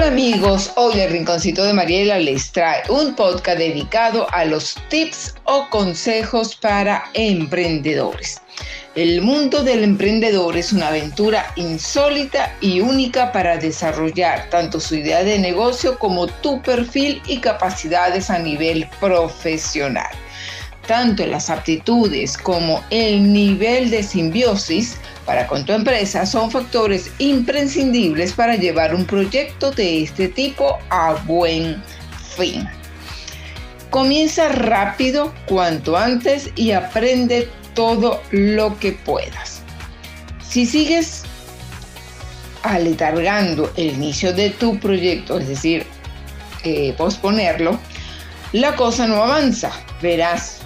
Hola amigos, hoy el Rinconcito de Mariela les trae un podcast dedicado a los tips o consejos para emprendedores. El mundo del emprendedor es una aventura insólita y única para desarrollar tanto su idea de negocio como tu perfil y capacidades a nivel profesional. Tanto las aptitudes como el nivel de simbiosis para con tu empresa son factores imprescindibles para llevar un proyecto de este tipo a buen fin. Comienza rápido cuanto antes y aprende todo lo que puedas. Si sigues aletargando el inicio de tu proyecto, es decir, eh, posponerlo, la cosa no avanza. Verás,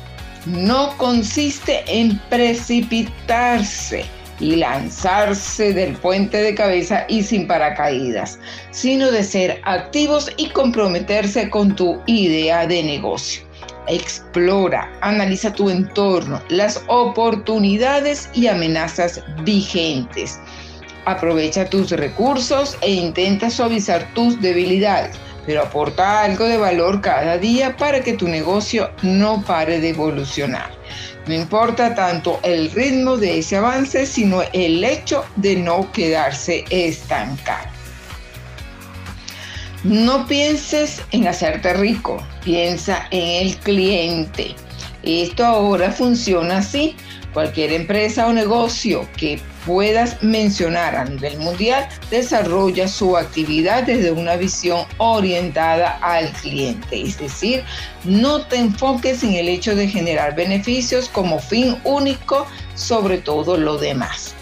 no consiste en precipitarse y lanzarse del puente de cabeza y sin paracaídas, sino de ser activos y comprometerse con tu idea de negocio. Explora, analiza tu entorno, las oportunidades y amenazas vigentes. Aprovecha tus recursos e intenta suavizar tus debilidades, pero aporta algo de valor cada día para que tu negocio no pare de evolucionar. No importa tanto el ritmo de ese avance, sino el hecho de no quedarse estancado. No pienses en hacerte rico, piensa en el cliente. Esto ahora funciona así. Cualquier empresa o negocio que puedas mencionar a nivel mundial desarrolla su actividad desde una visión orientada al cliente. Es decir, no te enfoques en el hecho de generar beneficios como fin único sobre todo lo demás.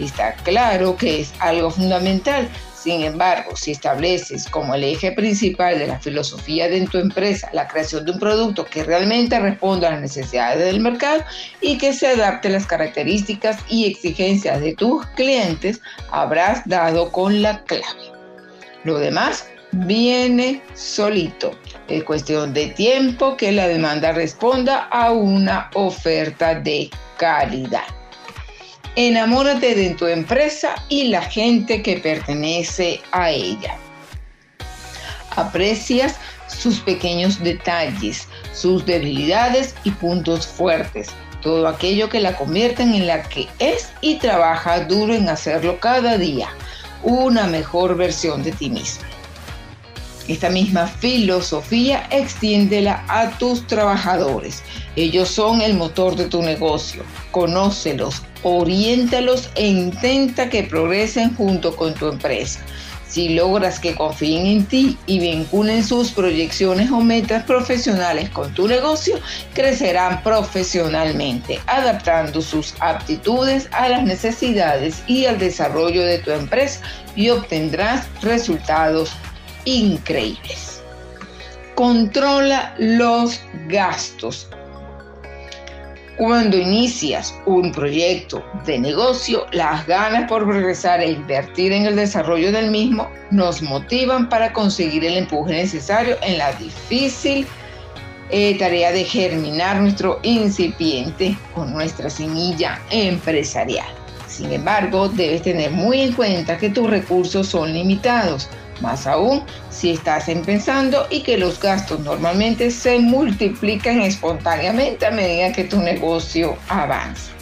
Está claro que es algo fundamental, sin embargo, si estableces como el eje principal de la filosofía de tu empresa la creación de un producto que realmente responda a las necesidades del mercado y que se adapte a las características y exigencias de tus clientes, habrás dado con la clave. Lo demás viene solito. Es cuestión de tiempo que la demanda responda a una oferta de calidad. Enamórate de tu empresa y la gente que pertenece a ella. Aprecias sus pequeños detalles, sus debilidades y puntos fuertes, todo aquello que la convierten en la que es y trabaja duro en hacerlo cada día, una mejor versión de ti misma. Esta misma filosofía extiéndela a tus trabajadores. Ellos son el motor de tu negocio. Conócelos, oriéntalos e intenta que progresen junto con tu empresa. Si logras que confíen en ti y vinculen sus proyecciones o metas profesionales con tu negocio, crecerán profesionalmente, adaptando sus aptitudes a las necesidades y al desarrollo de tu empresa y obtendrás resultados increíbles. Controla los gastos cuando inicias un proyecto de negocio, las ganas por regresar e invertir en el desarrollo del mismo nos motivan para conseguir el empuje necesario en la difícil eh, tarea de germinar nuestro incipiente con nuestra semilla empresarial. Sin embargo, debes tener muy en cuenta que tus recursos son limitados más aún si estás empezando y que los gastos normalmente se multiplican espontáneamente a medida que tu negocio avanza.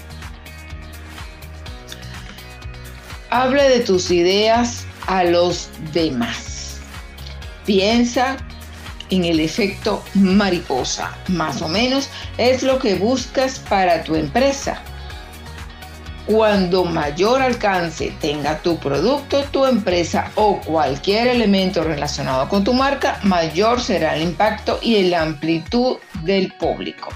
Habla de tus ideas a los demás. Piensa en el efecto mariposa. Más o menos es lo que buscas para tu empresa cuando mayor alcance tenga tu producto, tu empresa o cualquier elemento relacionado con tu marca, mayor será el impacto y la amplitud del público.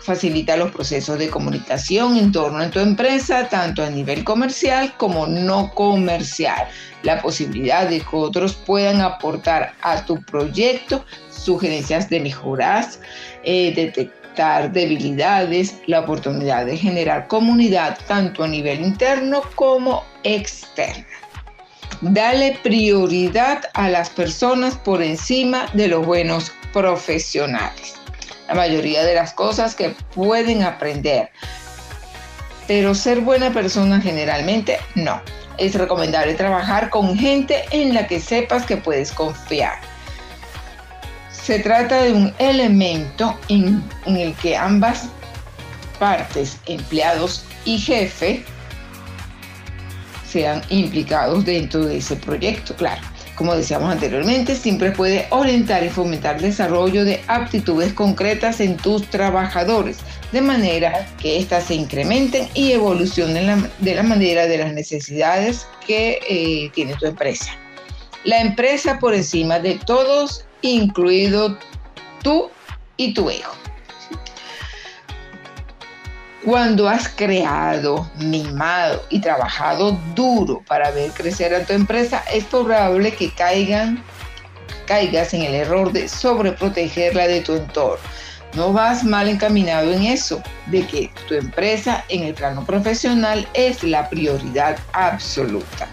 Facilita los procesos de comunicación en torno a tu empresa, tanto a nivel comercial como no comercial. La posibilidad de que otros puedan aportar a tu proyecto sugerencias de mejoras, eh, detectar debilidades, la oportunidad de generar comunidad tanto a nivel interno como externo. Dale prioridad a las personas por encima de los buenos profesionales. La mayoría de las cosas que pueden aprender pero ser buena persona generalmente no. Es recomendable trabajar con gente en la que sepas que puedes confiar. Se trata de un elemento en, el que ambas partes, empleados y jefe, sean implicados dentro de ese proyecto, claro. Como decíamos anteriormente, siempre puede orientar y fomentar el desarrollo de aptitudes concretas en tus trabajadores, de manera que éstas se incrementen y evolucionen de la manera de las necesidades que eh, tiene tu empresa. La empresa por encima de todos, incluido tú y tu hijo. Cuando has creado, mimado y trabajado duro para ver crecer a tu empresa, es probable que caigan, caigas en el error de sobreprotegerla de tu entorno. No vas mal encaminado en eso, de que tu empresa en el plano profesional es la prioridad absoluta.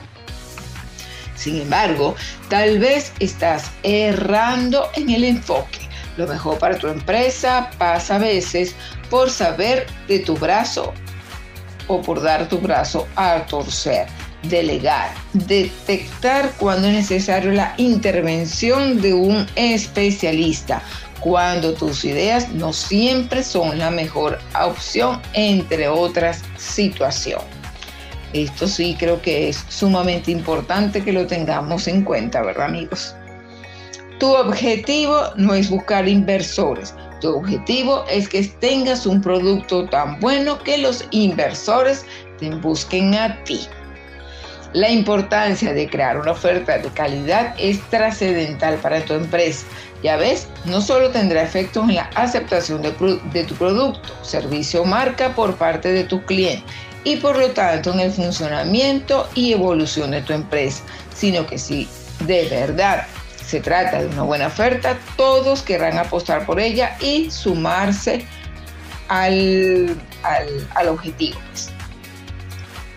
Sin embargo, tal vez estás errando en el enfoque. Lo mejor para tu empresa pasa a veces por saber de tu brazo o por dar tu brazo a torcer. Delegar, detectar cuando es necesario la intervención de un especialista, cuando tus ideas no siempre son la mejor opción, entre otras situaciones. Esto sí creo que es sumamente importante que lo tengamos en cuenta, ¿verdad amigos? Tu objetivo no es buscar inversores. Tu objetivo es que tengas un producto tan bueno que los inversores te busquen a ti. La importancia de crear una oferta de calidad es trascendental para tu empresa. Ya ves, no solo tendrá efectos en la aceptación de, tu producto, servicio o marca por parte de tu cliente y por lo tanto en el funcionamiento y evolución de tu empresa, sino que si de verdad se trata de una buena oferta, todos querrán apostar por ella y sumarse al, al, objetivo.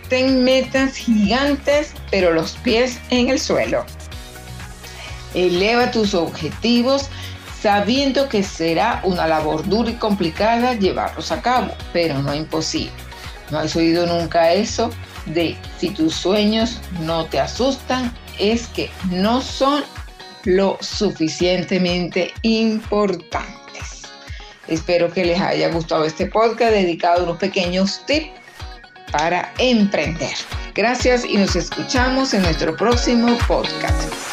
Ten metas gigantes, pero los pies en el suelo. Eleva tus objetivos sabiendo que será una labor dura y complicada llevarlos a cabo, pero no imposible. ¿No has oído nunca eso de si tus sueños no te asustan, es que no son lo suficientemente importantes. Espero que les haya gustado este podcast dedicado a unos pequeños tips para emprender. Gracias y nos escuchamos en nuestro próximo podcast.